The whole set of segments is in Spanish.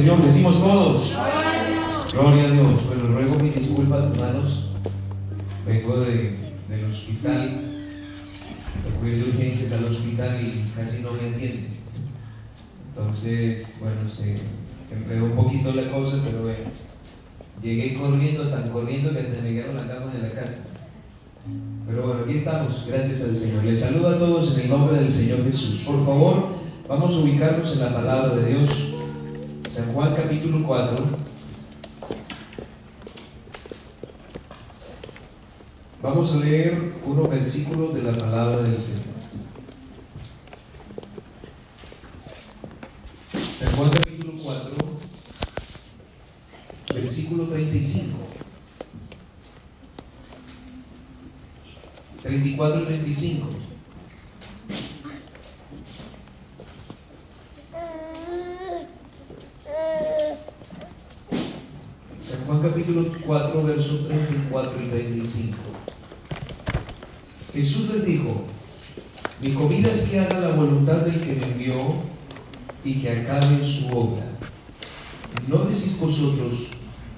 Señor. Decimos todos. Gloria a Dios. Bueno, ruego mis disculpas, hermanos. Vengo de, del hospital. Fui de urgencias al hospital y casi no me atienden. Entonces, bueno, se, se enredó un poquito la cosa, pero bueno, llegué corriendo, tan corriendo que hasta me quedaron la cama de la casa. Pero bueno, aquí estamos, gracias al Señor. Les saludo a todos en el nombre del Señor Jesús. Por favor, vamos a ubicarnos en la palabra de Dios. San Juan capítulo 4. Vamos a leer unos versículos de la palabra del Señor. San Juan capítulo 4, versículo 35. 34 y 35. San Juan capítulo 4, versos 34 y 35. Jesús les dijo, mi comida es que haga la voluntad del que me envió y que acabe su obra. ¿No decís vosotros,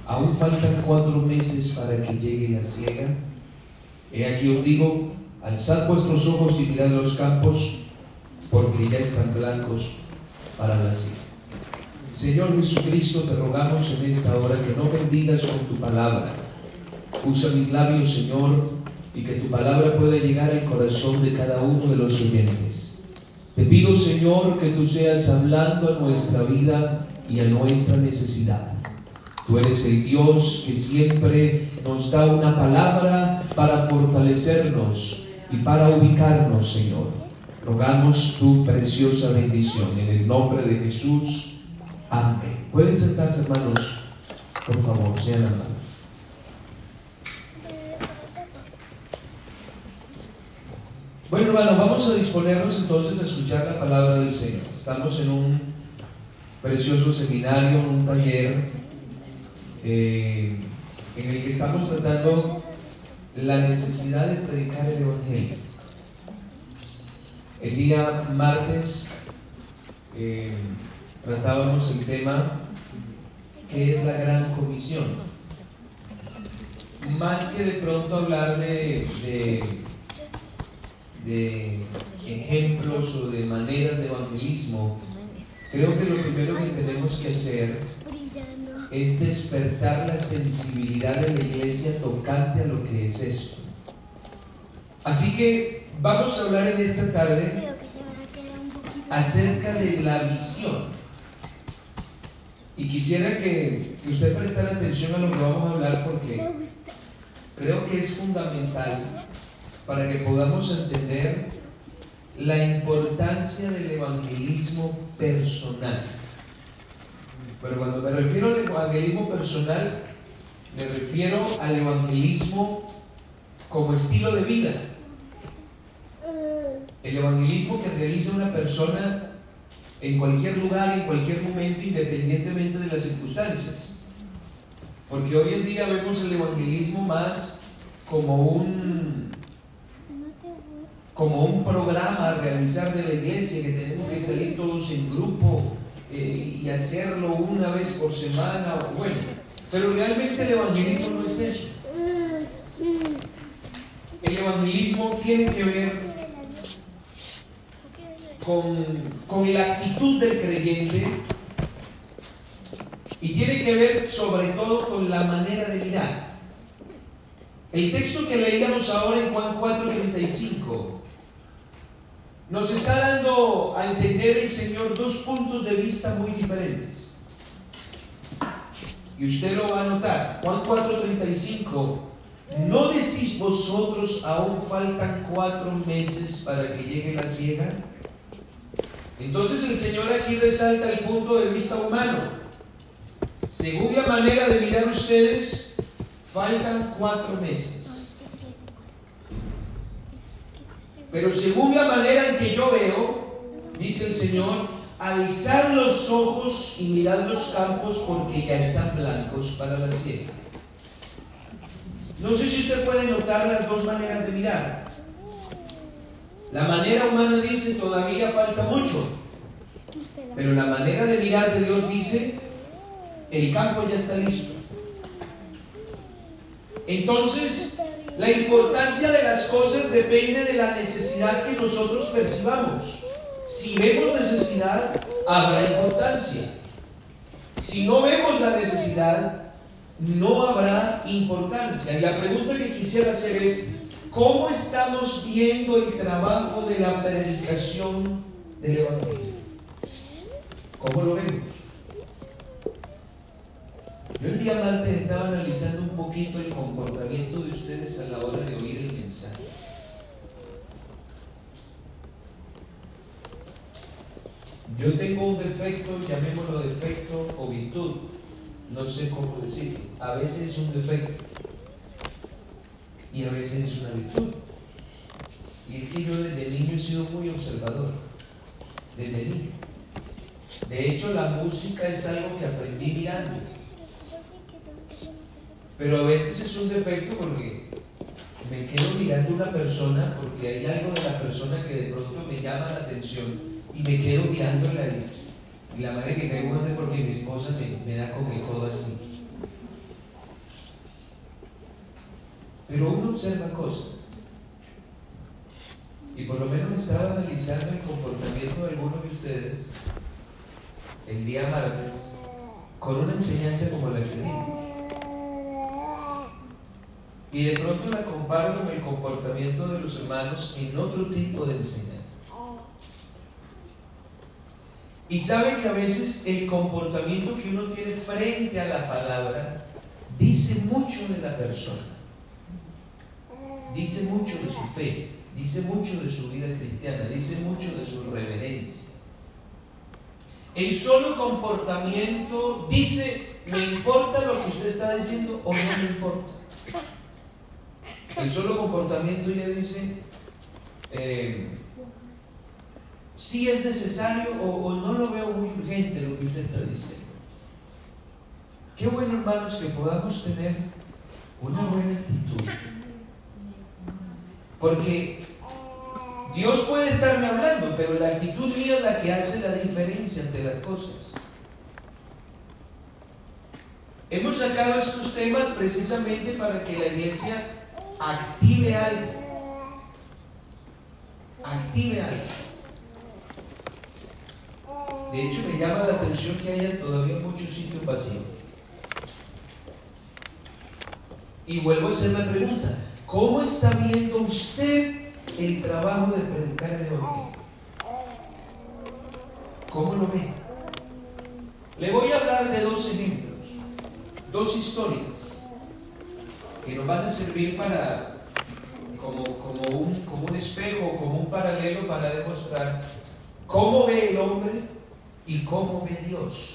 aún faltan cuatro meses para que llegue la siega? He aquí os digo, alzad vuestros ojos y mirad los campos, porque ya están blancos para la siega. Señor Jesucristo, te rogamos en esta hora que no bendigas con tu palabra. Usa mis labios, Señor, y que tu palabra pueda llegar al corazón de cada uno de los oyentes. Te pido, Señor, que tú seas hablando a nuestra vida y a nuestra necesidad. Tú eres el Dios que siempre nos da una palabra para fortalecernos y para ubicarnos, Señor. Rogamos tu preciosa bendición en el nombre de Jesús. Amén. Pueden sentarse, hermanos, por favor, sean amados. Bueno, hermanos, vamos a disponernos entonces a escuchar la palabra del Señor. Estamos en un precioso seminario, un taller eh, en el que estamos tratando la necesidad de predicar el Evangelio. El día martes eh, tratábamos el tema que es la gran comisión. Más que de pronto hablar de, de, de ejemplos o de maneras de evangelismo, creo que lo primero que tenemos que hacer es despertar la sensibilidad de la iglesia tocante a lo que es esto. Así que vamos a hablar en esta tarde acerca de la visión. Y quisiera que, que usted prestara atención a lo que vamos a hablar porque creo que es fundamental para que podamos entender la importancia del evangelismo personal. Pero cuando me refiero al evangelismo personal, me refiero al evangelismo como estilo de vida. El evangelismo que realiza una persona en cualquier lugar, en cualquier momento, independientemente de las circunstancias. Porque hoy en día vemos el evangelismo más como un, como un programa a realizar de la iglesia, que tenemos que salir todos en grupo eh, y hacerlo una vez por semana, bueno, pero realmente el evangelismo no es eso. El evangelismo tiene que ver con, con la actitud del creyente y tiene que ver sobre todo con la manera de mirar. El texto que leíamos ahora en Juan 4:35 nos está dando a entender el Señor dos puntos de vista muy diferentes. Y usted lo va a notar. Juan 4:35, ¿no decís vosotros aún faltan cuatro meses para que llegue la siega? Entonces el Señor aquí resalta el punto de vista humano. Según la manera de mirar ustedes, faltan cuatro meses. Pero según la manera en que yo veo, dice el Señor, alzar los ojos y mirad los campos porque ya están blancos para la siega. No sé si usted puede notar las dos maneras de mirar. La manera humana dice todavía falta mucho. Pero la manera de mirar de Dios dice, el campo ya está listo. Entonces, la importancia de las cosas depende de la necesidad que nosotros percibamos. Si vemos necesidad, habrá importancia. Si no vemos la necesidad, no habrá importancia. Y la pregunta que quisiera hacer es, ¿cómo estamos viendo el trabajo de la predicación del Evangelio? ¿Cómo lo vemos? Yo el día antes estaba analizando un poquito el comportamiento de ustedes a la hora de oír el mensaje. Yo tengo un defecto, llamémoslo defecto o virtud, no sé cómo decirlo. A veces es un defecto y a veces es una virtud. Y es que yo desde niño he sido muy observador, desde niño. De hecho, la música es algo que aprendí mirando. Pero a veces es un defecto porque me quedo mirando una persona porque hay algo de la persona que de pronto me llama la atención y me quedo mirándola y, y la madre que caigo es porque mi esposa me, me da con el codo así. Pero uno observa cosas. Y por lo menos estaba analizando el comportamiento de algunos de ustedes el día martes con una enseñanza como la que dimos. Y de pronto la comparo con el comportamiento de los hermanos en otro tipo de enseñanza. Y sabe que a veces el comportamiento que uno tiene frente a la palabra dice mucho de la persona, dice mucho de su fe, dice mucho de su vida cristiana, dice mucho de su reverencia. El solo comportamiento dice, ¿me importa lo que usted está diciendo o no me importa? El solo comportamiento ya dice, eh, si es necesario o, no lo veo muy urgente lo que usted está diciendo. Qué bueno, hermanos, que podamos tener una buena actitud. Porque Dios puede estarme hablando, pero la actitud mía es la que hace la diferencia entre las cosas. Hemos sacado estos temas precisamente para que la iglesia active algo. Active algo. De hecho, me llama la atención que haya todavía muchos sitios vacíos. Y vuelvo a hacer la pregunta, ¿cómo está viendo usted el trabajo de predicar el Evangelio? ¿Cómo lo ve? Le voy a hablar de dos ejemplos, dos historias que nos van a servir para como, como, un, como un espejo, como un paralelo para demostrar cómo ve el hombre y cómo ve Dios.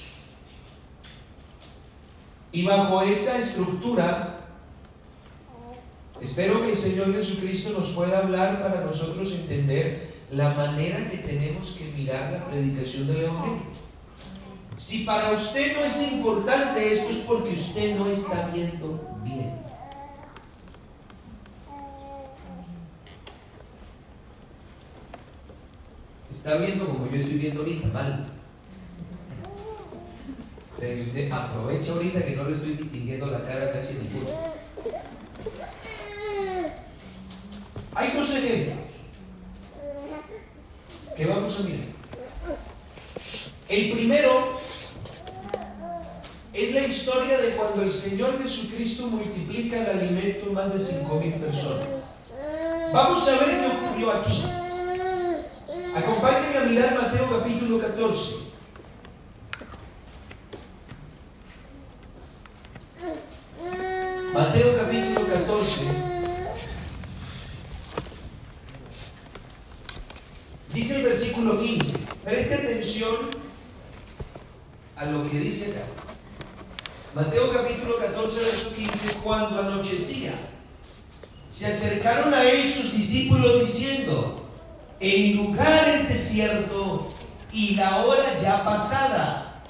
Y bajo esa estructura, espero que el Señor Jesucristo nos pueda hablar para nosotros entender la manera que tenemos que mirar la predicación del Evangelio. Si para usted no es importante esto es porque usted no está viendo bien. Está viendo como yo estoy viendo ahorita, mal usted aprovecha ahorita que no le estoy distinguiendo la cara casi ninguna. Hay dos ejemplos que vamos a mirar. El primero es la historia de cuando el Señor Jesucristo multiplica el alimento en más de 5.000 personas. Vamos a ver qué ocurrió aquí. Acompáñenme a mirar Mateo capítulo 14. Mateo capítulo 14. Dice el versículo 15. Preste atención a lo que dice acá. Mateo capítulo 14, verso 15. Cuando anochecía, se acercaron a él sus discípulos diciendo, en lugares desiertos y la hora ya pasada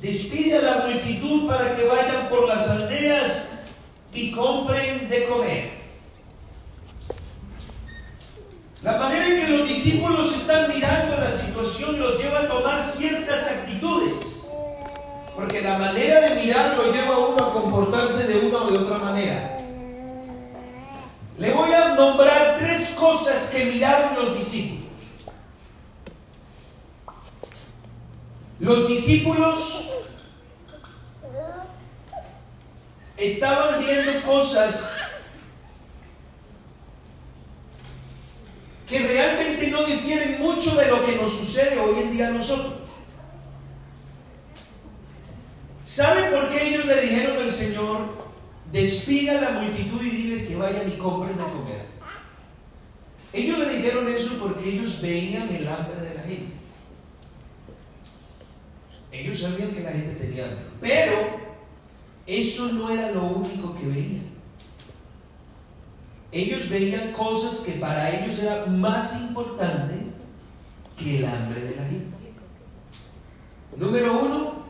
Despide a la multitud para que vayan por las aldeas y compren de comer. La manera en que los discípulos están mirando la situación los lleva a tomar ciertas actitudes. Porque la manera de mirar lo lleva a uno a comportarse de una o de otra manera. Le voy a nombrar tres cosas que miraron los discípulos. Los discípulos estaban viendo cosas que realmente no difieren mucho de lo que nos sucede hoy en día a nosotros. ¿Saben por qué ellos le dijeron al Señor, despida a la multitud y diles que vayan y compren a comer? Ellos le dijeron eso porque ellos veían el hambre de la gente. Ellos sabían que la gente tenía hambre, pero eso no era lo único que veían. Ellos veían cosas que para ellos era más importante que el hambre de la gente. Número uno,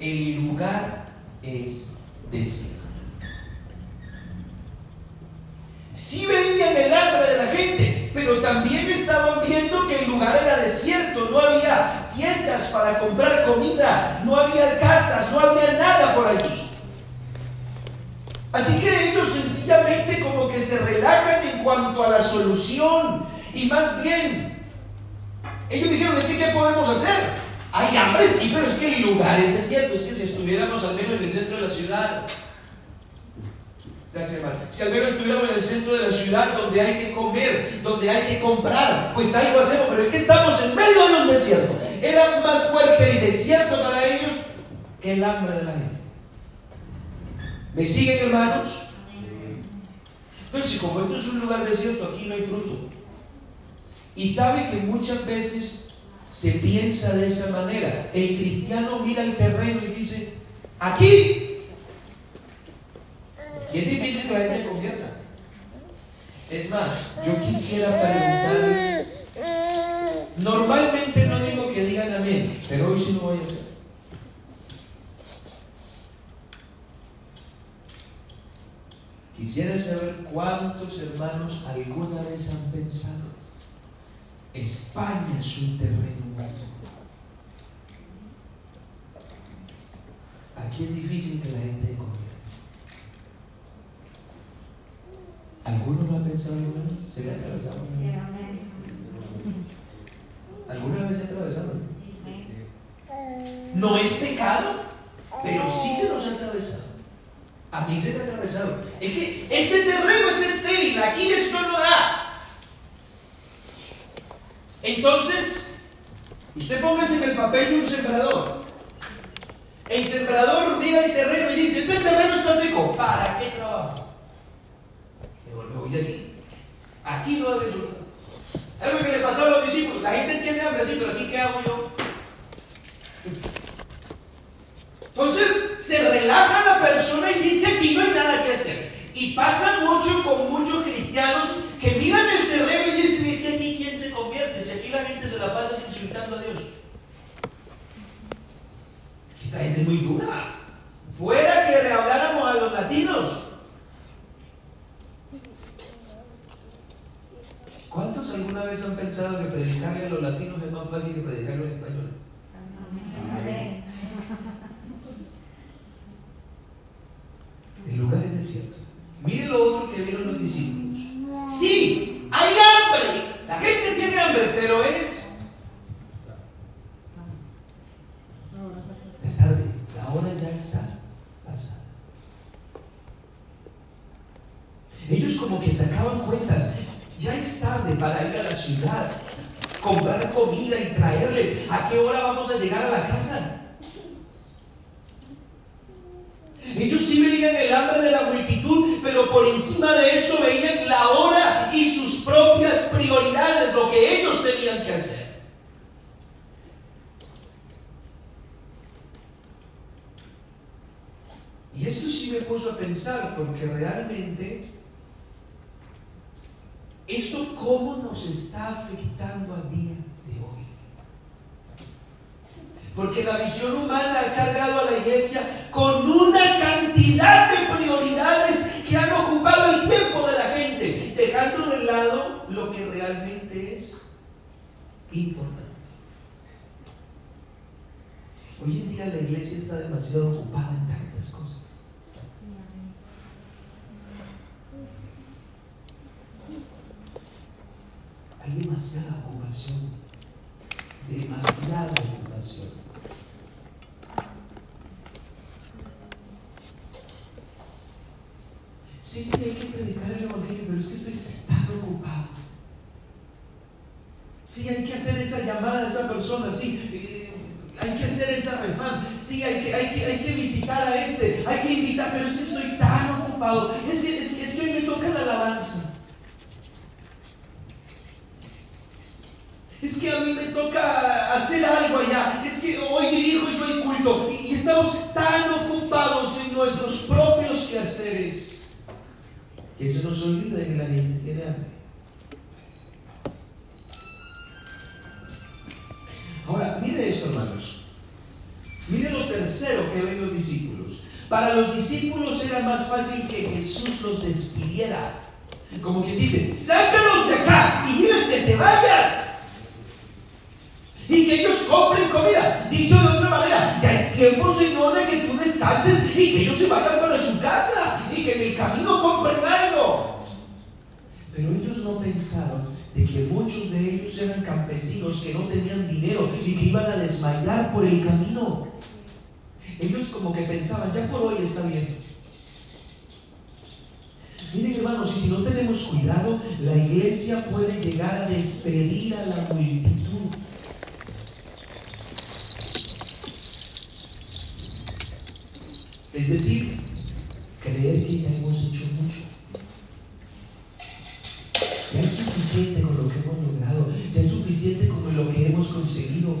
el lugar es desierto. Sí veían el hambre de la gente, pero también estaban viendo que el lugar era desierto, no había tiendas para comprar comida, no había casas, no había nada por allí. Así que ellos sencillamente como que se relajan en cuanto a la solución y más bien, ellos dijeron, es que ¿qué podemos hacer? Hay hambre, sí, pero es que el lugar es desierto, es que si estuviéramos al menos en el centro de la ciudad, Gracias, hermano. Si al menos estuviéramos en el centro de la ciudad donde hay que comer, donde hay que comprar, pues algo hacemos, pero es que estamos en medio de un desierto. Era más fuerte el desierto para ellos que el hambre de la gente. ¿Me siguen, hermanos? Entonces, como esto es un lugar desierto, aquí no hay fruto. Y sabe que muchas veces se piensa de esa manera. El cristiano mira el terreno y dice, aquí. Y es difícil que la gente convierta. Es más, yo quisiera preguntarles, normalmente no digo que digan amén, pero hoy sí lo voy a hacer. Quisiera saber cuántos hermanos alguna vez han pensado, España es un terreno bueno. Aquí es difícil que la gente convierta. ¿Alguno lo ha pensado alguna vez? ¿Se le ha atravesado? ¿Alguna vez se ha atravesado? No es pecado, pero sí se nos ha atravesado. A mí se me ha atravesado. Es que este terreno es estéril, aquí esto no da. Entonces, usted póngase en el papel de un sembrador. El sembrador mira el terreno y dice, este terreno está seco, ¿para qué trabajo? Me voy de aquí. Aquí no hay resultado. Es lo que le pasó a los discípulos. La gente tiene hambre, sí, pero aquí ¿qué hago yo? Entonces se relaja la persona y dice aquí no hay nada que hacer. Y pasa mucho con muchos cristianos que miran el terreno y dicen, que aquí quién se convierte? Si aquí la gente se la pasa insultando a Dios. Esta gente es muy dura. Sí, hay que hacer esa llamada a esa persona, sí, eh, hay que hacer esa refán, sí, hay que, hay, que, hay que visitar a este, hay que invitar, pero es que estoy tan ocupado, es que, es, que hoy me toca la alabanza. Es que a mí me toca hacer algo allá. Es que hoy dirijo yo el culto. Y, estamos tan ocupados en nuestros propios quehaceres que eso nos olvida que la gente tiene hambre. Ahora, mire esto, hermanos. Mire lo tercero que ven los discípulos. Para los discípulos era más fácil que Jesús los despidiera. Como quien dice, sácalos de acá y diles que se vayan. Y que ellos compren comida. Dicho de otra manera, ya es tiempo, Señor, de que tú descanses y que ellos se vayan para su casa y que en el camino compren algo. Pero ellos no pensaron de que muchos de ellos eran campesinos que no tenían dinero y que iban a desmayar por el camino. Ellos como que pensaban, ya por hoy está bien. Miren hermanos, y si no tenemos cuidado, la iglesia puede llegar a despedir a la multitud. Es decir, creer que ya hemos hecho. Ya es suficiente con lo que hemos logrado, ya es suficiente con lo que hemos conseguido.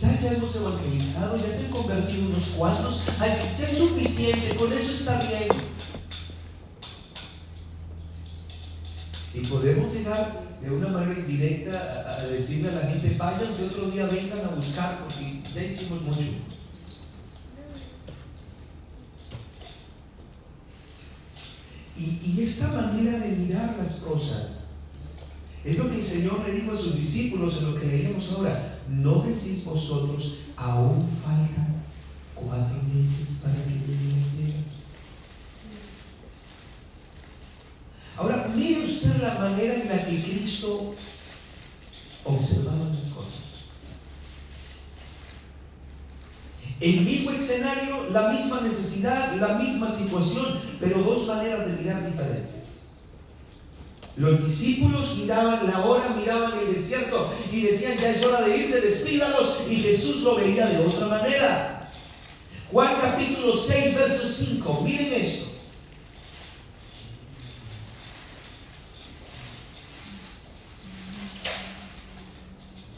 Ya, ya hemos evangelizado, ya se han convertido unos cuantos, ya es suficiente, con eso está bien. Y podemos llegar de una manera indirecta a decirle a la gente, váyanse otro día, vengan a buscar, porque ya hicimos mucho. Y, esta manera de mirar las cosas es lo que el Señor le dijo a sus discípulos en lo que leíamos ahora. ¿No decís vosotros, aún faltan cuatro meses para que llegue? Ahora, mire usted la manera en la que Cristo observaba las cosas. El mismo escenario, la misma necesidad, la misma situación, pero dos maneras de mirar diferentes. Los discípulos miraban la hora, miraban el desierto y decían, ya es hora de irse, despídalos, y Jesús lo veía de otra manera. Juan capítulo 6, verso 5, miren esto.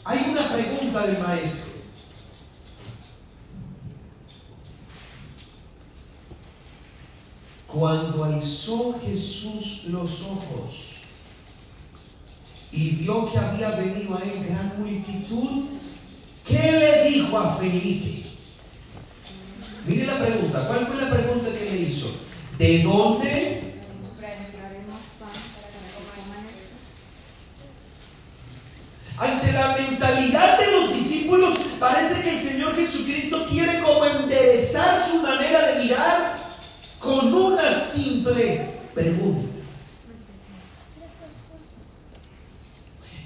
Hay una pregunta del maestro. Cuando alzó Jesús los ojos y vio que había venido a él gran multitud, ¿qué le dijo a Felipe? Mire la pregunta, ¿cuál fue la pregunta que le hizo? ¿De dónde Ante la mentalidad de los discípulos, parece que el Señor Jesucristo quiere como enderezar su manera de mirar con una simple pregunta.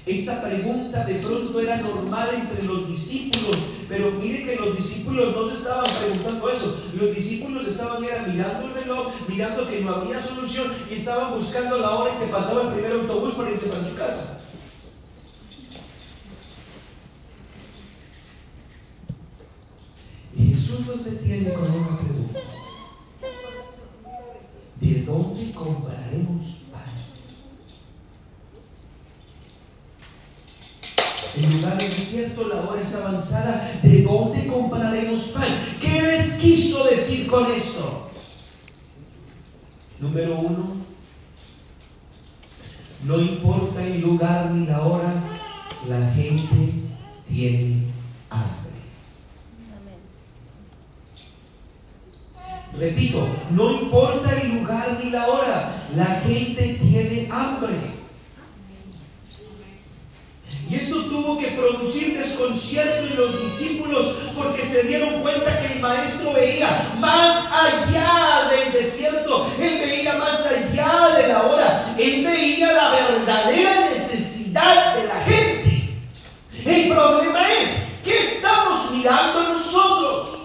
Esta pregunta de pronto era normal entre los discípulos, pero mire que los discípulos no se estaban preguntando eso. Los discípulos estaban mirando el reloj, mirando que no había solución y estaban buscando la hora en que pasaba el primer autobús para irse para su casa. Jesús nos detiene con una pregunta. ¿De dónde En lugar de desierto, la hora es avanzada. ¿De dónde compraremos pan? ¿Qué les quiso decir con esto? Número uno, no importa el lugar ni la hora, la gente tiene Repito, no importa el lugar ni la hora, la gente tiene hambre. Y esto tuvo que producir desconcierto en los discípulos porque se dieron cuenta que el maestro veía más allá del desierto, él veía más allá de la hora, él veía la verdadera necesidad de la gente. El problema es, ¿qué estamos mirando nosotros?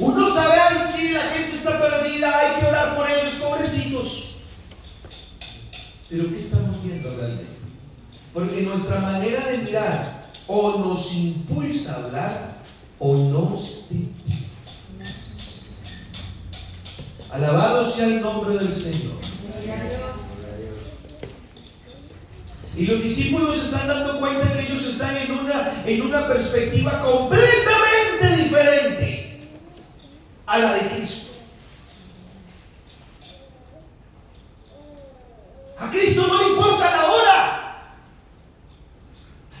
Uno sabe, ay, sí, la gente está perdida, hay que orar por ellos, pobrecitos. Pero ¿qué estamos viendo realmente? Porque nuestra manera de mirar o nos impulsa a hablar o nos Alabado sea el nombre del Señor. Y los discípulos se están dando cuenta que ellos están en una, en una perspectiva completamente diferente a la de Cristo. A Cristo no le importa la hora.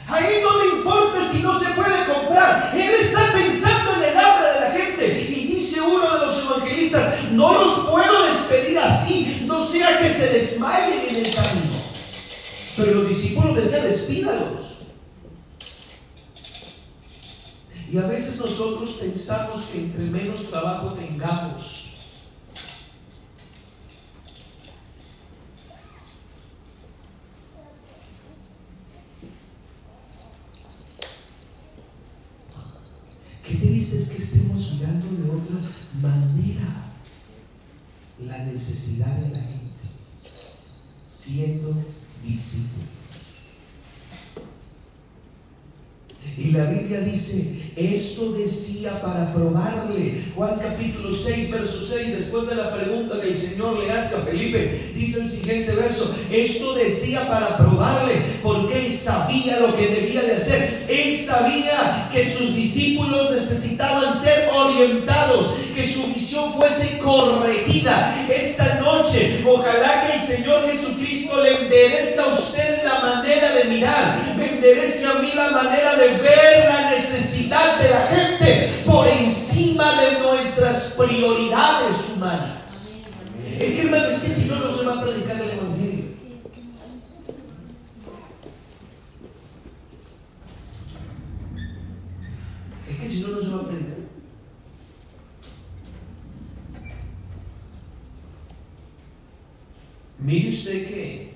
A Él no le importa si no se puede comprar. Él está pensando en el hambre de la gente. Y dice uno de los evangelistas, no los puedo despedir así, sea que se desmayen en el camino. Pero los discípulos decían, despídalos. Y a veces nosotros pensamos que entre menos trabajo tengamos, la necesidad de la gente, siendo discípulos. Y la Biblia dice, esto decía para probarle. Juan capítulo 6, verso 6, después de la pregunta que el Señor le hace a Felipe, dice el siguiente verso, esto decía para probarle, porque él sabía lo que debía de hacer. Él sabía que sus discípulos necesitaban ser orientados, que su visión fuese corregida. Esta noche, ojalá que el Señor Jesucristo le enderece a usted la manera de mirar, me enderece a mí la manera de ver la necesidad de la gente por encima de nuestras prioridades humanas. Es que hermano, es que si no, no se va a predicar el Evangelio. Es que si no, no se va a predicar. Mire usted que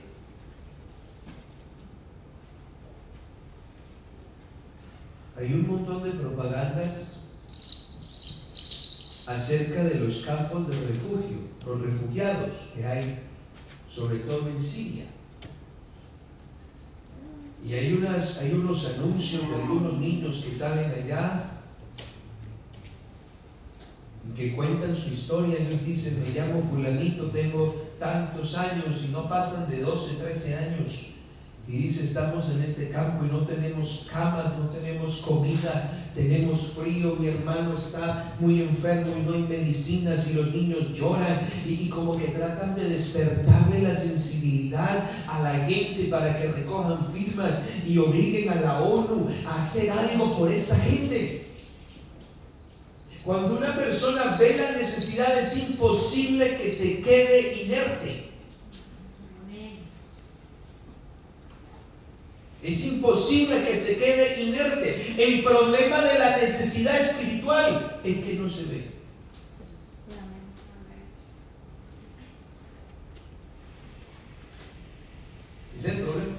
hay un montón de propagandas acerca de los campos de refugio, los refugiados que hay, sobre todo en Siria. Y hay, unas, hay unos anuncios de algunos niños que salen allá que cuentan su historia. Ellos dicen, me llamo fulanito, tengo tantos años y no pasan de 12, 13 años y dice, estamos en este campo y no tenemos camas, no tenemos comida, tenemos frío, mi hermano está muy enfermo y no hay medicinas y los niños lloran y, como que tratan de despertarle la sensibilidad a la gente para que recojan firmas y obliguen a la ONU a hacer algo por esta gente. Cuando una persona ve la necesidad es imposible que se quede inerte. Es imposible que se quede inerte. El problema de la necesidad espiritual es que no se ve. Es el problema.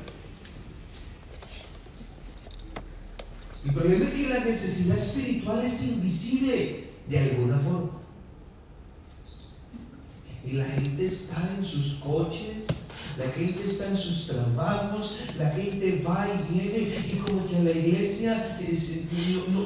El problema es que la necesidad espiritual es invisible de alguna forma. Y la gente está en sus coches, la gente está en sus trabajos, la gente va y viene y como que la iglesia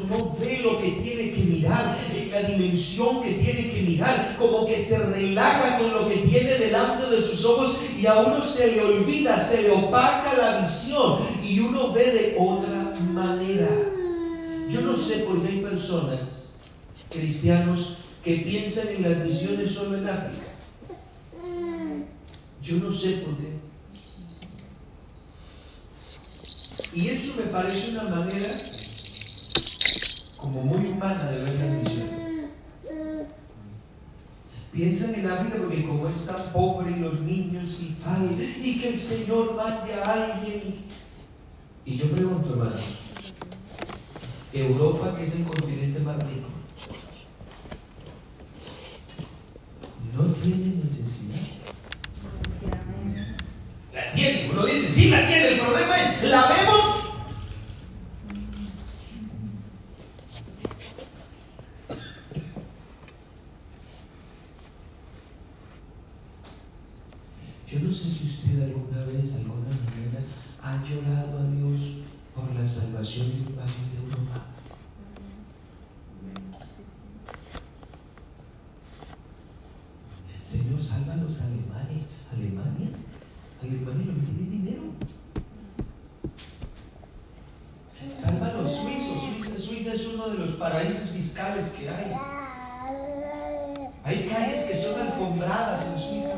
no, ve lo que tiene que mirar, en la dimensión que tiene que mirar, como que se relaja con lo que tiene delante de sus ojos y a uno se le olvida, se le opaca la visión y uno ve de otra manera. Yo no sé por qué hay personas, cristianos, que piensan en las misiones solo en África. Yo no sé por qué. Y eso me parece una manera como muy humana de ver la misión. Piensan en África porque como es tan pobre y los niños y ay, y que el Señor mande a alguien. Y yo pregunto, hermano, Europa, que es el continente más rico, no tiene necesidad. La tiene, uno dice, sí la tiene, el problema es, ¿la vemos? Yo no sé si usted alguna vez, alguna manera, ha llorado a Dios por la salvación de un país de Europa. Señor, salva a los alemanes. Alemania, Alemania lo que tiene dinero. Salva a los suizos. Suiza, Suiza es uno de los paraísos fiscales que hay. Hay calles que son alfombradas en Suiza.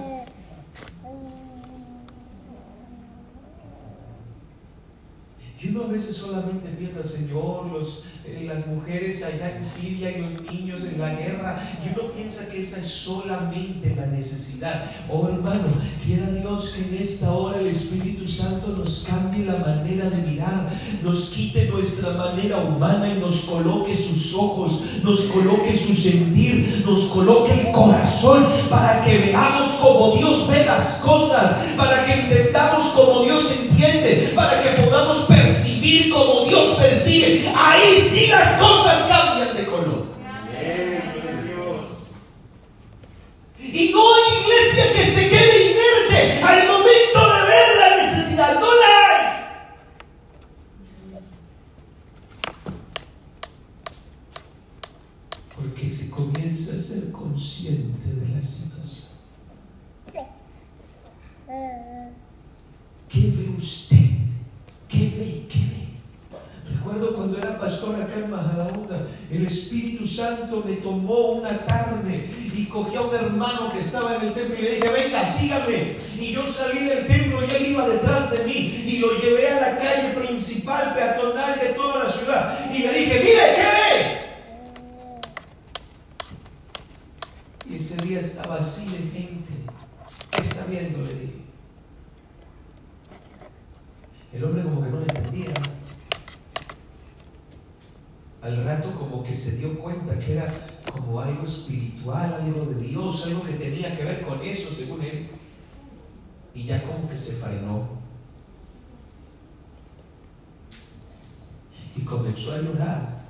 Y uno a veces solamente piensa, Señor, los, eh, las mujeres allá en Siria y los niños en la guerra, y uno piensa que esa es solamente la necesidad. Oh hermano, quiera Dios que en esta hora el Espíritu Santo nos cambie la manera de mirar, nos quite nuestra manera humana y nos coloque sus ojos, nos coloque su sentir, nos coloque el corazón para que veamos como Dios ve las cosas, para que entendamos como Dios entiende, para que podamos percibir como Dios percibe, ahí sí las cosas cambian de color. No hay iglesia que se quede inerte al momento de ver la necesidad, no la hay. Porque se comienza a ser consciente de la situación. ¿Qué ve usted? ¿Qué ve? ¿Qué ve? Recuerdo cuando era pastor acá en el Espíritu Santo me tomó una tarde y cogí a un hermano que estaba en el templo y le dije, venga, sígame. Y yo salí del templo y él iba detrás de mí y lo llevé a la calle principal, peatonal de toda la ciudad. Y le dije, mire, ¿qué ve? Y ese día estaba así de gente. ¿Qué está viendo? Le dije. El hombre como que no le Al rato como que se dio cuenta que era como algo espiritual, algo de Dios, algo que tenía que ver con eso, según él. Y ya como que se frenó. Y comenzó a llorar.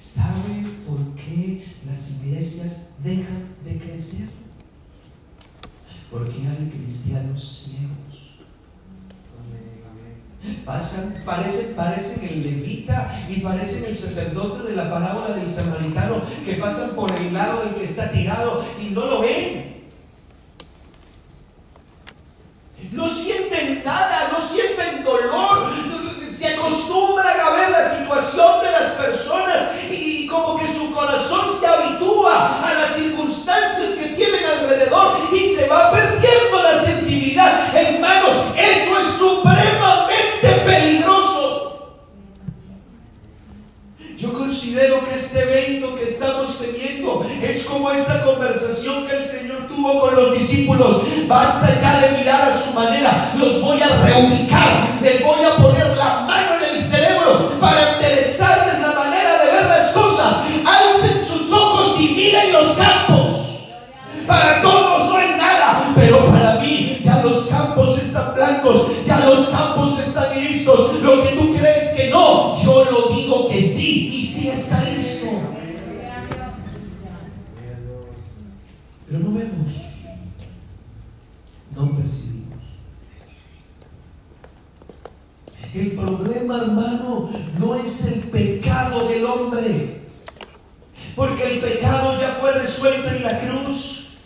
¿Sabe por qué las iglesias dejan de crecer? Porque hay cristianos ciegos. Pasan, parecen, parecen el levita y parecen el sacerdote de la parábola del samaritano que pasan por el lado del que está tirado y no lo ven. No sienten nada, no sienten dolor, se acostumbran a ver la situación de las personas y como que su corazón se habitúa a las circunstancias que tienen alrededor y se va perdiendo la sensibilidad. Hermanos, eso considero que este evento que estamos teniendo es como esta conversación que el Señor tuvo con los discípulos. Basta ya de mirar a su manera, los voy a reubicar, les voy a poner la mano en el cerebro para enderezarles la manera de ver las cosas. Alcen sus ojos y miren los campos. Para todos no hay nada, pero para mí ya los campos están blancos, ya los campos están listos. Lo que tú crees que no, yo lo digo que sí y sí está listo. Pero no vemos, no percibimos. El problema, hermano, no es el pecado del hombre, porque el pecado ya fue resuelto en la cruz.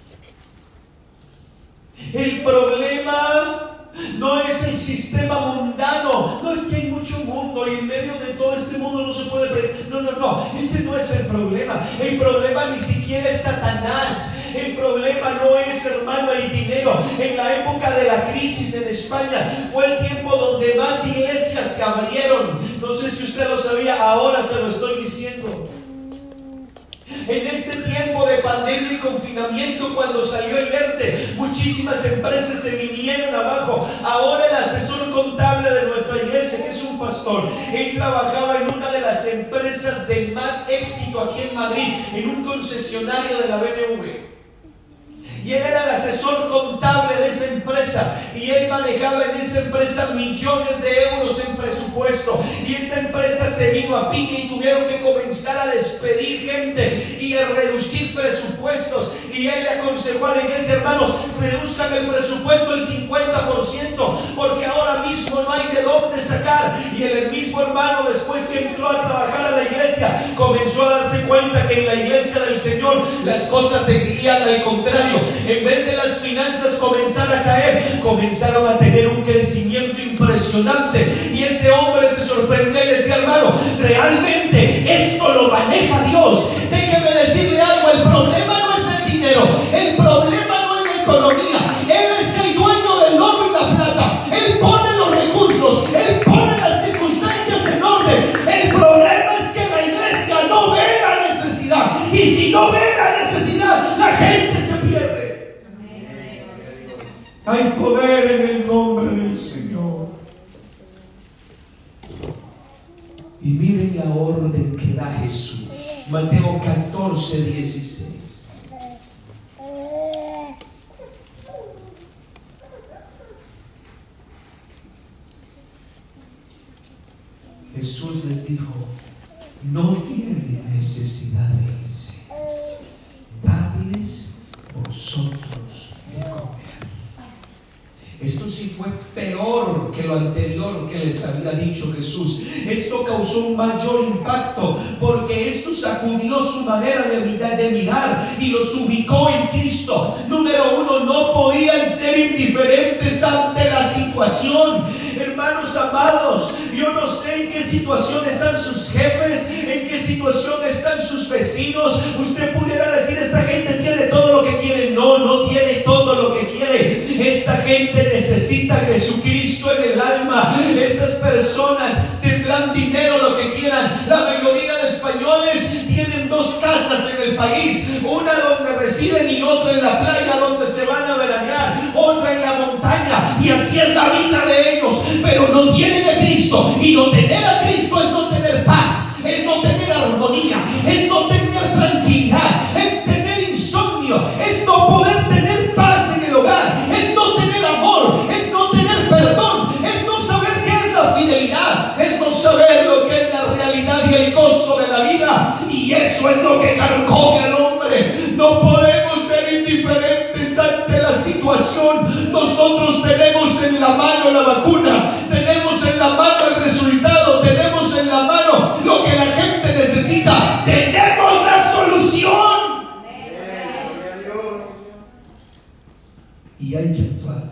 El problema no es el sistema mundano, no es que hay mucho mundo y en medio de todo este mundo no se puede... No, no, no, ese no es el problema. El problema ni siquiera es Satanás. El problema no es, hermano, el dinero. En la época de la crisis en España fue el tiempo donde más iglesias se abrieron. No sé si usted lo sabía, ahora se lo estoy diciendo. En este tiempo de pandemia y confinamiento, cuando salió el ERTE, muchísimas empresas se vinieron abajo. Ahora el asesor contable de nuestra iglesia, que es un pastor, él trabajaba en una de las empresas de más éxito aquí en Madrid, en un concesionario de la BMW y él era el asesor contable de esa empresa. Y él manejaba en esa empresa millones de euros en presupuesto. Y esa empresa se vino a pique y tuvieron que comenzar a despedir gente y a reducir presupuestos. Y él le aconsejó a la iglesia hermanos reduzcan el presupuesto el 50% porque ahora mismo no hay de dónde sacar y el mismo hermano después que entró a trabajar a la iglesia comenzó a darse cuenta que en la iglesia del Señor las cosas seguían al contrario en vez de las finanzas comenzar a caer, comenzaron a tener un crecimiento impresionante. Y ese hombre se sorprendió y decía, hermano, realmente esto lo maneja Dios. Déjeme decirle algo, el problema no es el dinero, el problema no es la economía. Él es el dueño del oro y la plata. Hay poder en el nombre del Señor. Y miren la orden que da Jesús. Mateo 14, 16. Jesús les dijo, no tienen necesidad de fue peor que lo anterior que les había dicho Jesús. Esto causó un mayor impacto porque esto sacudió su manera de, de mirar y los ubicó en Cristo. Número uno, no podían ser indiferentes ante la situación. Hermanos amados, yo no sé en qué situación están sus jefes, en qué situación están sus vecinos. Usted pudiera decir, esta gente tiene todo lo que quiere. No, no tiene todo lo que quiere. Esta gente necesita a Jesucristo en el alma. Estas personas tendrán dinero, lo que quieran. La mayoría de españoles tienen dos casas en el país. Una donde residen y otra en la playa donde se van a veranear. Otra en la montaña. Y así es la vida de ellos. Pero no tienen a Cristo. Y no tener a Cristo es no tener paz. Eso es lo que carcome al hombre. No podemos ser indiferentes ante la situación. Nosotros tenemos en la mano la vacuna. Tenemos en la mano el resultado. Tenemos en la mano lo que la gente necesita. Tenemos la solución. Y hay que actuar.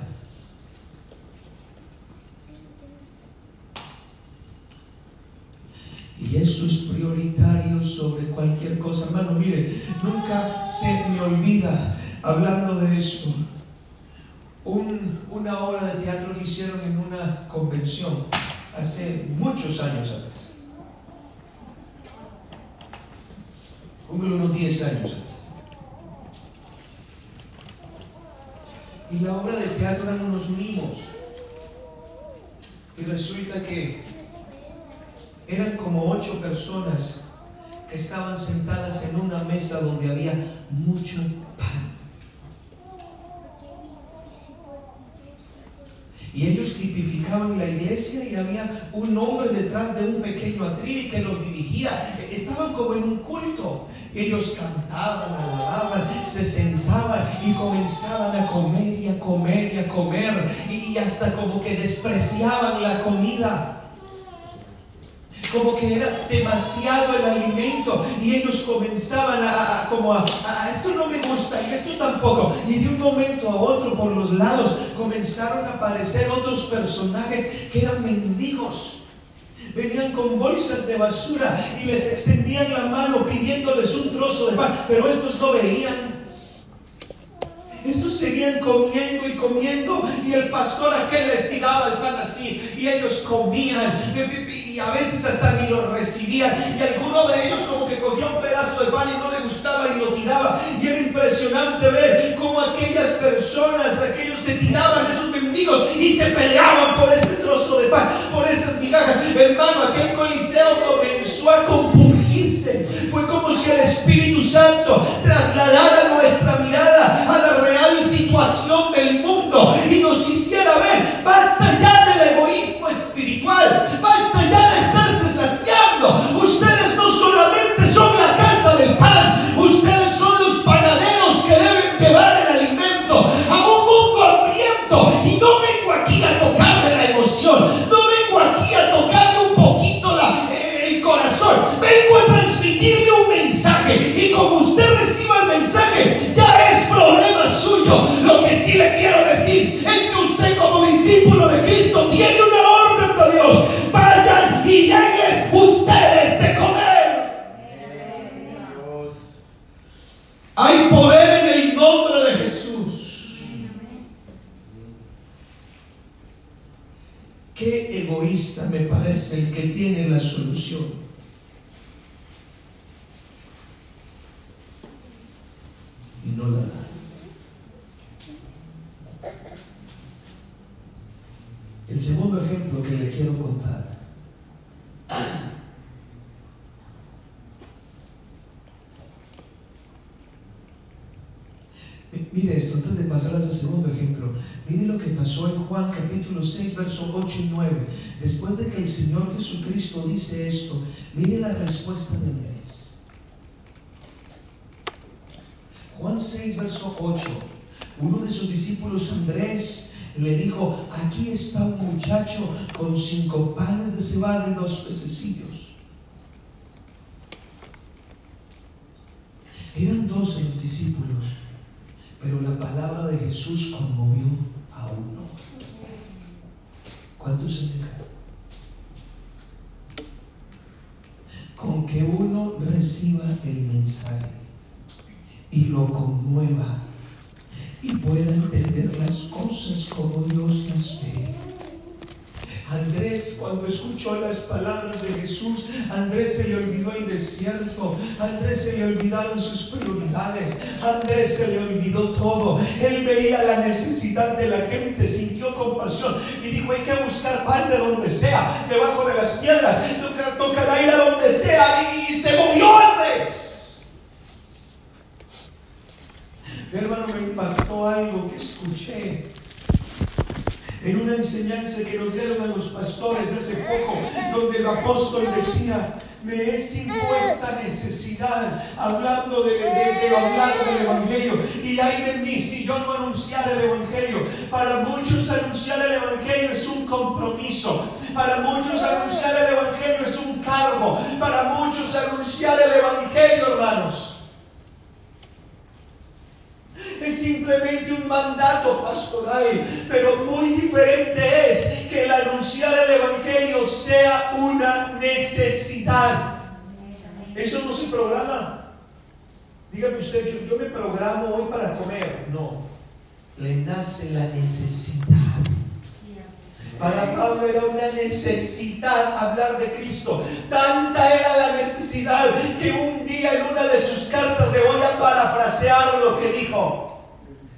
Y eso es prioritario sobre cualquier cosa. Hermano, mire, nunca se me olvida, hablando de esto, un- una obra de teatro que hicieron en una convención hace muchos años atrás. Unos 10 años atrás. Y la obra de teatro eran unos mimos. Y resulta que eran como ocho personas que estaban sentadas en una mesa donde había mucho pan. Y ellos tipificaban la iglesia y había un hombre detrás de un pequeño atril que los dirigía. Estaban como en un culto. Ellos cantaban, alababan, se sentaban y comenzaban a comer y a comer y a comer. Y hasta como que despreciaban la comida como que era demasiado el alimento y ellos comenzaban a, como a, esto no me gusta y esto tampoco. Y de un momento a otro por los lados comenzaron a aparecer otros personajes que eran mendigos. Venían con bolsas de basura y les extendían la mano pidiéndoles un trozo de pan pero estos no veían Estos seguían comiendo y comiendo y el pastor aquel les tiraba el pan así y ellos comían y a veces hasta ni lo recibían y alguno de ellos como que cogía un pedazo de pan y no le gustaba y lo tiraba y era impresionante ver cómo aquellas personas, aquellos se tiraban esos mendigos y se peleaban por ese trozo de pan, por esas migajas. Hermano, aquel coliseo comenzó a compungirse. Fue como si el Espíritu Santo trasladara nuestra mirada a la real situación del mundo y nos hiciera basta ya del egoísmo espiritual, basta ya de estarse saciando. Ustedes no solamente son la casa del pan, ustedes son los panaderos que deben llevar el alimento a un mundo hambriento. Y no vengo aquí a tocarle la emoción, no vengo aquí a tocarle un poquito la, el corazón, vengo a transmitirle un mensaje. Y como usted reciba el mensaje, ya es problema suyo. Lo que sí le quiero decir es que usted como discípulo de Cristo tiene una orden de Dios. Vayan y denles ustedes de comer. Hay poder en el nombre de Jesús. Qué egoísta me parece el que tiene la solución. Y no la da. El segundo ejemplo que le quiero contar. Mire esto, antes de pasar a ese segundo ejemplo, mire lo que en Juan capítulo 6, verso 8 y 9. Después de que el Señor Jesucristo dice esto, mire la respuesta de Andrés. Juan 6, verso 8. Uno de sus discípulos, Andrés, le dijo, aquí está un muchacho con cinco panes de cebada y dos pececillos. Eran doce los discípulos, pero la palabra de Jesús conmovió uno. ¿Cuántos se dejaron? Con que uno reciba el mensaje y lo conmueva y pueda entender las cosas como Dios las ve. Andrés, cuando escuchó las palabras de Jesús, Andrés se le olvidó el desierto, Andrés se le olvidaron sus prioridades, Andrés se le olvidó todo. Él veía la necesidad de la gente, sintió compasión y dijo: Hay que buscar pan de donde sea, debajo de las piedras, toca, toca ir a donde sea, y, y se movió Andrés. Hermano, me impactó algo que escuché en una enseñanza que nos dieron a los pastores hace poco, donde el apóstol decía, me es impuesta necesidad, hablando de, hablar del Evangelio, y hay de mí si yo no anunciar el Evangelio. Para muchos anunciar el Evangelio es un compromiso, para muchos anunciar el Evangelio es un cargo, para muchos anunciar el Evangelio, hermanos es simplemente un mandato pastoral, pero muy diferente es que el anunciar el Evangelio sea una necesidad. Eso no se programa. Dígame usted, yo, yo me programo hoy para comer. No, le nace la necesidad. Para Pablo era una necesidad hablar de Cristo. Tanta era la necesidad que un día en una de sus cartas le voy a parafrasear lo que dijo.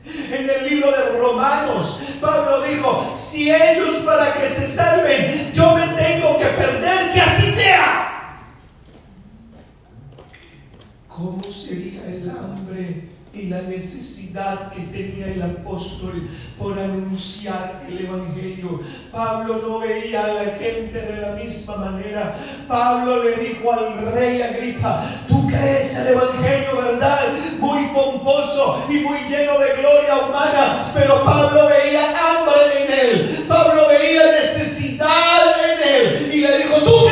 En el libro de Romanos, Pablo dijo, si ellos para que se salven, yo me tengo que perder, que así sea. ¿Cómo sería el hambre y la necesidad que tenía el apóstol por anunciar el Evangelio. Pablo no veía a la gente de la misma manera. Pablo le dijo al rey Agripa, tú crees el Evangelio, ¿verdad? Muy pomposo y muy lleno de gloria humana, pero Pablo veía hambre en él. Pablo veía necesidad en él y le dijo, tú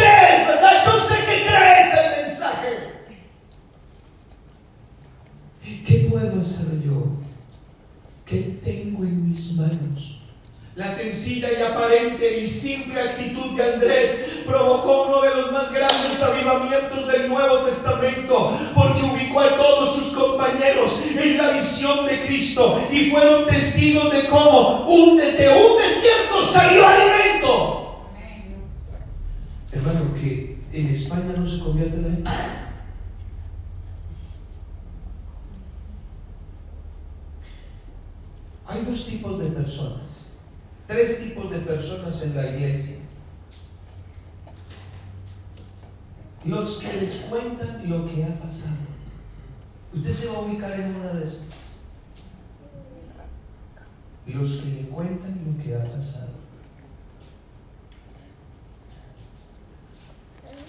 puedo hacer yo? ¿Qué tengo en mis manos? La sencilla y aparente y simple actitud de Andrés provocó uno de los más grandes avivamientos del Nuevo Testamento, porque ubicó a todos sus compañeros en la visión de Cristo y fueron testigos de cómo un, de un desierto salió alimento. Hermano, que en España no se convierte en la Hay dos tipos de personas, tres tipos de personas en la iglesia. Los que les cuentan lo que ha pasado. Usted se va a ubicar en una de esas. Los que le cuentan lo que ha pasado.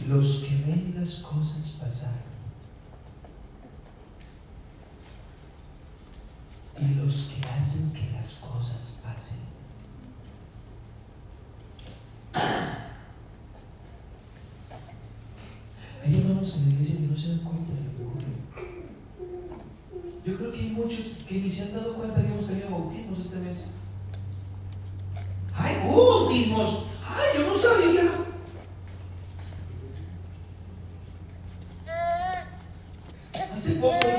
Los que ven las cosas pasar y los que hacen que las cosas pasen. Hay hermanos en la iglesia que no se dan cuenta de lo que ocurre. Yo creo que hay muchos que ni se han dado cuenta que hemos tenido bautismos este mes. ¡Ay, hubo bautismos! ¡Ay, yo no sabía! Hace poco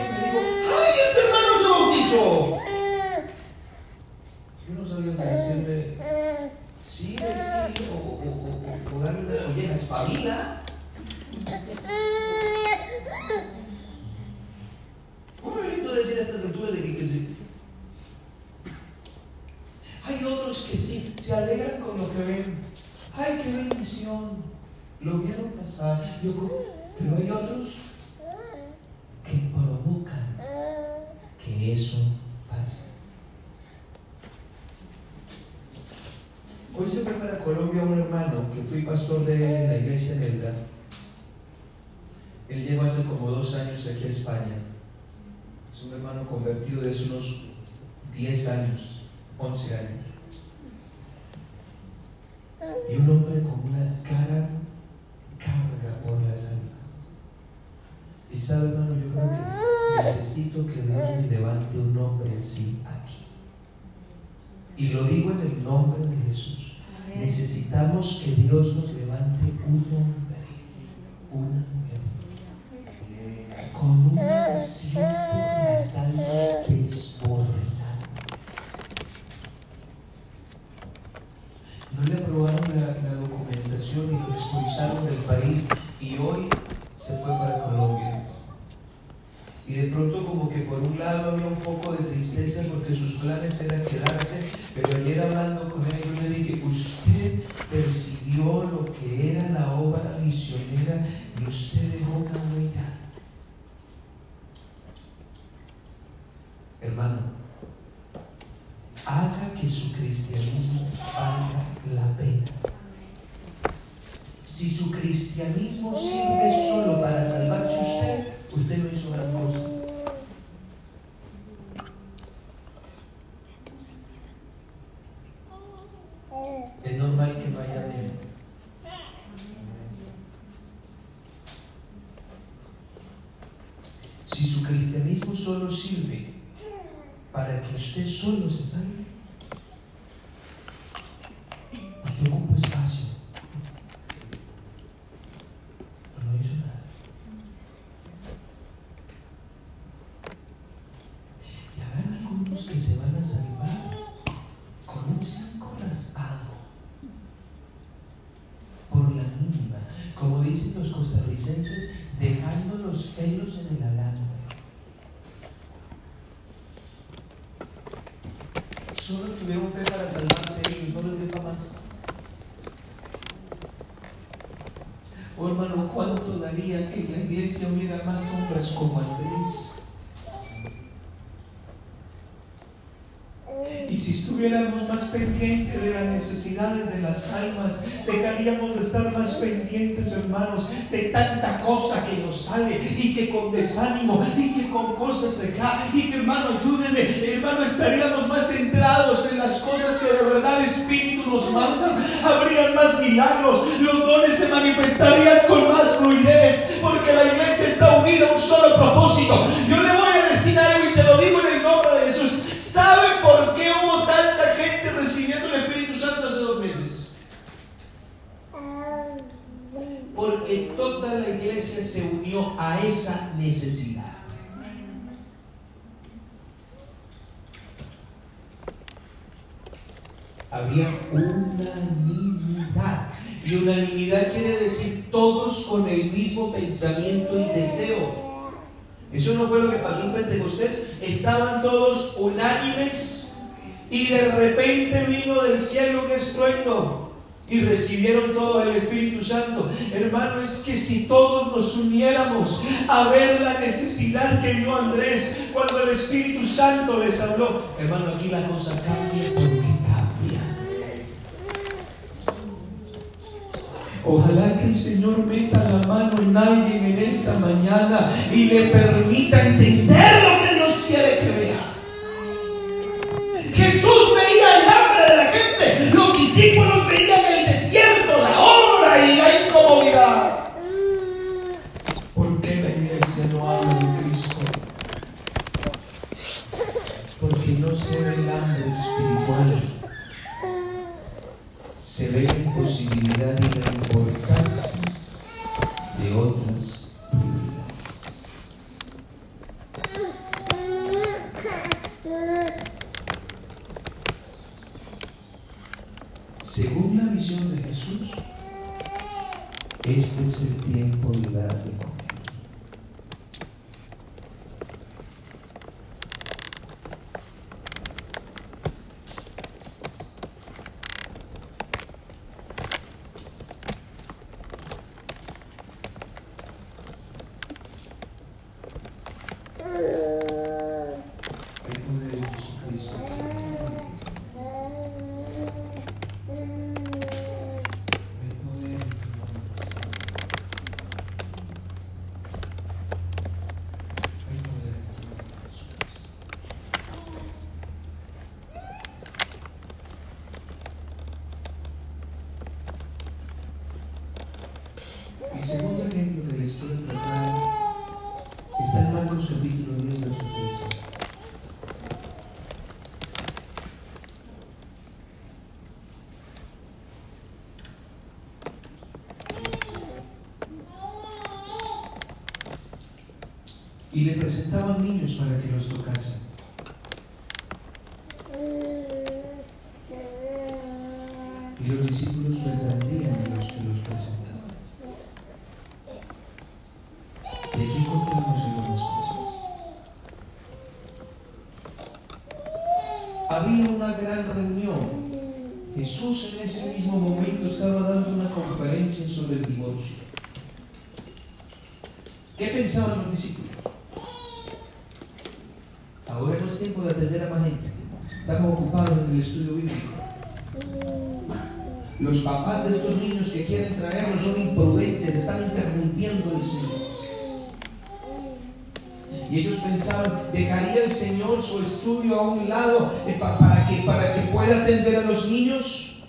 cristianismo sirve solo para salvar pendientes de las necesidades de las almas. Dejaríamos de estar más pendientes, hermanos, de tanta cosa que nos sale y que con desánimo y que con cosas acá. Y que, hermano, ayúdeme, hermano, estaríamos más centrados en las cosas que de verdad el Espíritu nos manda. Habrían más milagros, los dones se manifestarían a esa necesidad. Había unanimidad. Y unanimidad quiere decir todos con el mismo pensamiento y deseo. Eso no fue lo que pasó en Pentecostés. Estaban todos unánimes y de repente vino del cielo un estruendo y recibieron todo el Espíritu Santo. Hermano, es que si todos nos uniéramos a ver la necesidad que vio Andrés cuando el Espíritu Santo les habló, hermano, aquí la cosa cambia porque cambia. Ojalá que el Señor meta la mano en alguien en esta mañana y le permita entender lo que Dios quiere que vea. Jesús veía el hambre de la gente, los discípulos veían el desierto, la obra y la incomodidad. ¿Por qué la iglesia no habla de Cristo? Porque no se ve el hambre se ve la imposibilidad y la importancia de otras Según la visión de Jesús, este es el tiempo de dar de comer. Hay poder en Jesucristo, Señor. Hay poder en tu nombre, Señor. Hay poder en tu nombre, Jesucristo. El segundo ejemplo que les quiero tratar está en Marcos capítulo 10, verso 13. Y le presentaban niños para que los tocasen. Estudio a un lado pa- para, que, para que pueda atender a los niños?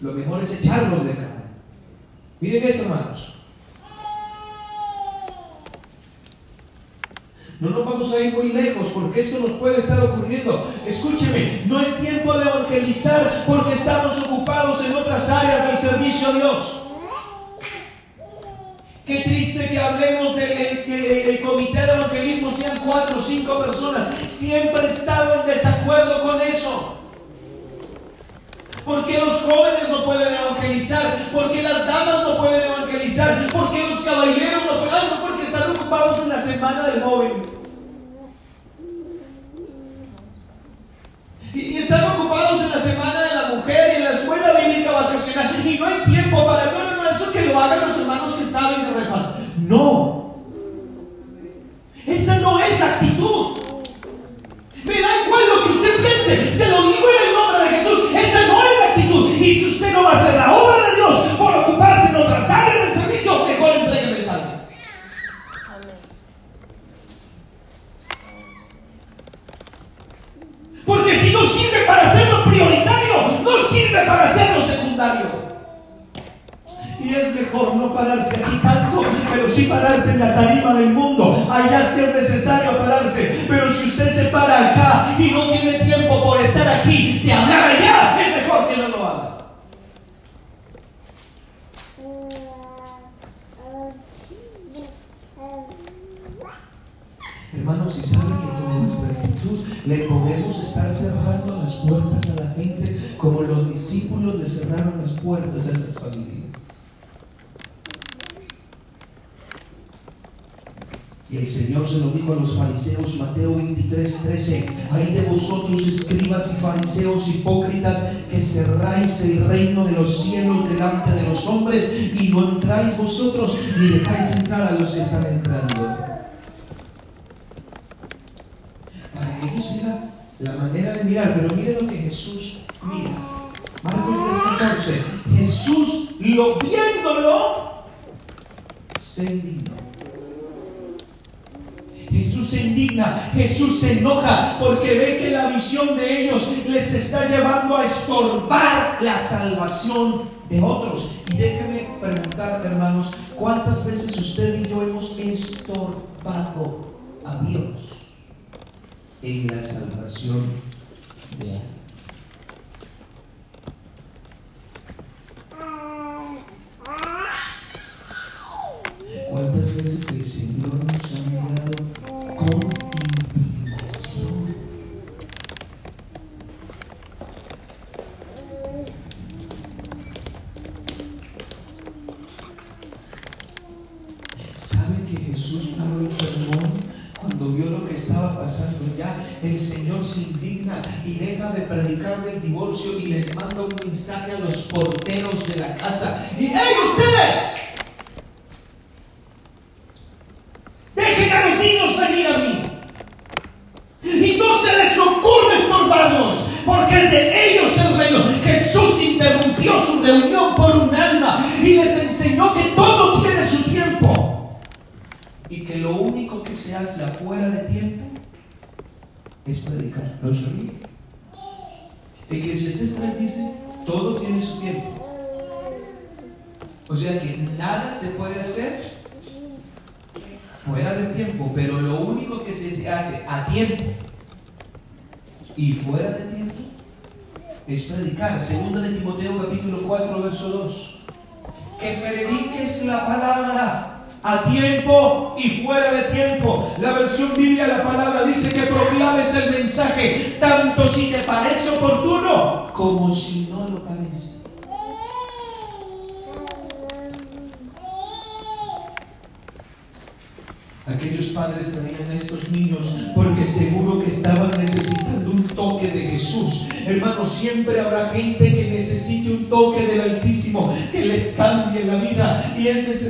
Lo mejor es echarlos de acá. Miren esto, hermanos. No nos vamos a ir muy lejos porque esto nos puede estar ocurriendo. Escúcheme, no es tiempo de evangelizar porque estamos ocupados en otras áreas del servicio a Dios. Qué triste que hablemos del el- que el, el comité de evangelismo sean cuatro o cinco personas. Siempre he estado en desacuerdo con eso. ¿Por qué los jóvenes no pueden evangelizar? ¿Por qué las damas no pueden evangelizar? ¿Por qué los caballeros no pueden? No, porque están ocupados en la semana del joven. Y, están ocupados en la semana de la mujer y en la escuela bíblica vacacional. Y no hay tiempo para. No, no, eso que lo hagan los hermanos que saben de refan. No. Esa no es la actitud. Me da igual lo que usted piense. Se lo digo en el nombre de Jesús. Esa no es la actitud. Y si usted no va a hacer la obra de Dios por ocuparse en otras áreas del servicio, mejor entrégueme el. Porque si no sirve para hacerlo prioritario, no sirve para hacerlo secundario. Es mejor no pararse aquí tanto, pero sí pararse en la tarima del mundo. Allá sí es necesario pararse. Pero si usted se para acá y no tiene tiempo por estar aquí de hablar allá, es mejor que no lo haga. Hermanos, si saben que con nuestra actitud le podemos estar cerrando las puertas a la gente como los discípulos le cerraron las puertas a esas familias. Y el Señor se lo dijo a los fariseos, Mateo 23, 13, hay de vosotros escribas y fariseos hipócritas que cerráis el reino de los cielos delante de los hombres y no entráis vosotros ni dejáis entrar a los que están entrando. Para ellos era la manera de mirar, pero miren lo que Jesús mira. Marcos 14, Jesús lo viéndolo se indignó. Jesús se indigna, Jesús se enoja porque ve que la visión de ellos les está llevando a estorbar la salvación de otros. Y déjeme preguntar, hermanos, ¿cuántas veces usted y yo hemos estorbado a Dios en la salvación de alguien?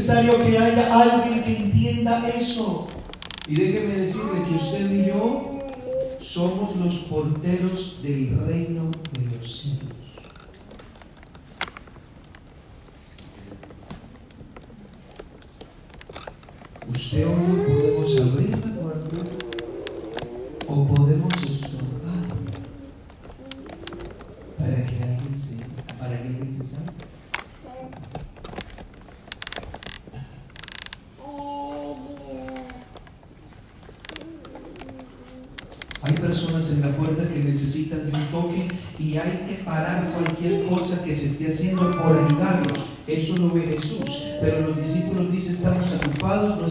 Necesario que haya alguien que entienda eso. Y déjeme decirle que usted y yo somos los porteros del reino de los cielos. Usted o podemos abrir la puerta o podemos estorbar para que alguien se, para que alguien se salga. Hay personas en la puerta que necesitan de un toque y hay que parar cualquier cosa que se esté haciendo por ayudarlos. Eso lo ve Jesús. Pero los discípulos dicen, estamos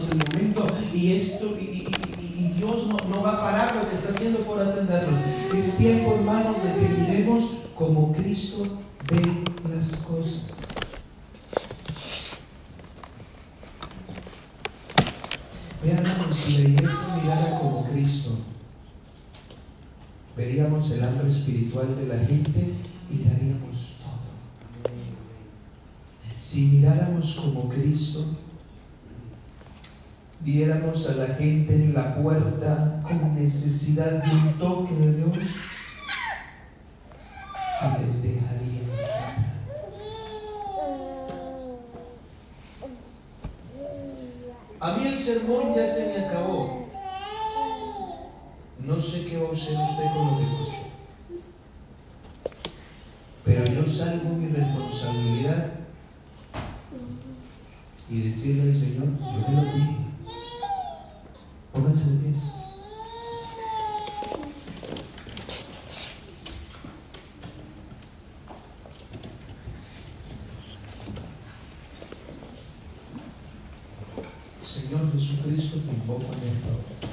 ocupados, no es el momento. Y esto, y, Dios no, no va a parar lo que está haciendo por atenderlos. Es tiempo, hermanos, de que miremos como Cristo ve las cosas. Vean, hermanos, si la iglesia mirara como Cristo, veríamos el hambre espiritual de la gente y daríamos todo. Si miráramos como Cristo, viéramos a la gente en la puerta con necesidad de un toque de Dios y les dejaríamos. A mí el sermón ya se me acabó. No sé qué va a hacer usted con lo que escuchó. Pero yo salgo mi responsabilidad y decirle al Señor, yo te lo dije. Señor Jesucristo, te invoco en esta.